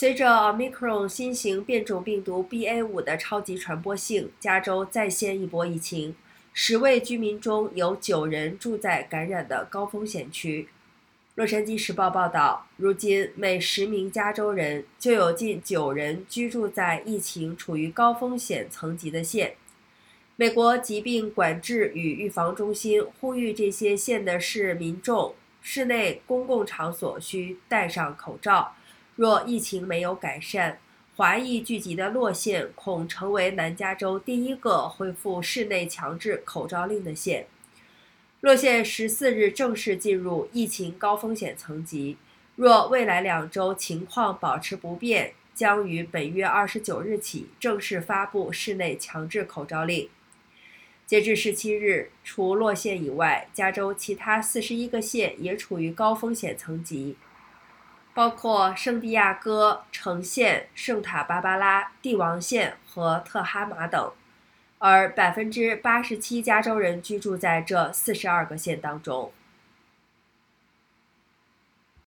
随着 Omicron 新型变种病毒 BA.5 的超级传播性，加州再现一波疫情。十位居民中有九人住在感染的高风险区。洛杉矶时报报道，如今每十名加州人就有近九人居住在疫情处于高风险层级的县。美国疾病管制与预防中心呼吁这些县的市民众，室内公共场所需戴上口罩。若疫情没有改善，华裔聚集的洛县恐成为南加州第一个恢复室内强制口罩令的县。洛县十四日正式进入疫情高风险层级，若未来两周情况保持不变，将于本月二十九日起正式发布室内强制口罩令。截至十七日，除洛县以外，加州其他四十一个县也处于高风险层级。包括圣地亚哥、城县、圣塔芭芭拉、帝王县和特哈马等，而百分之八十七加州人居住在这四十二个县当中。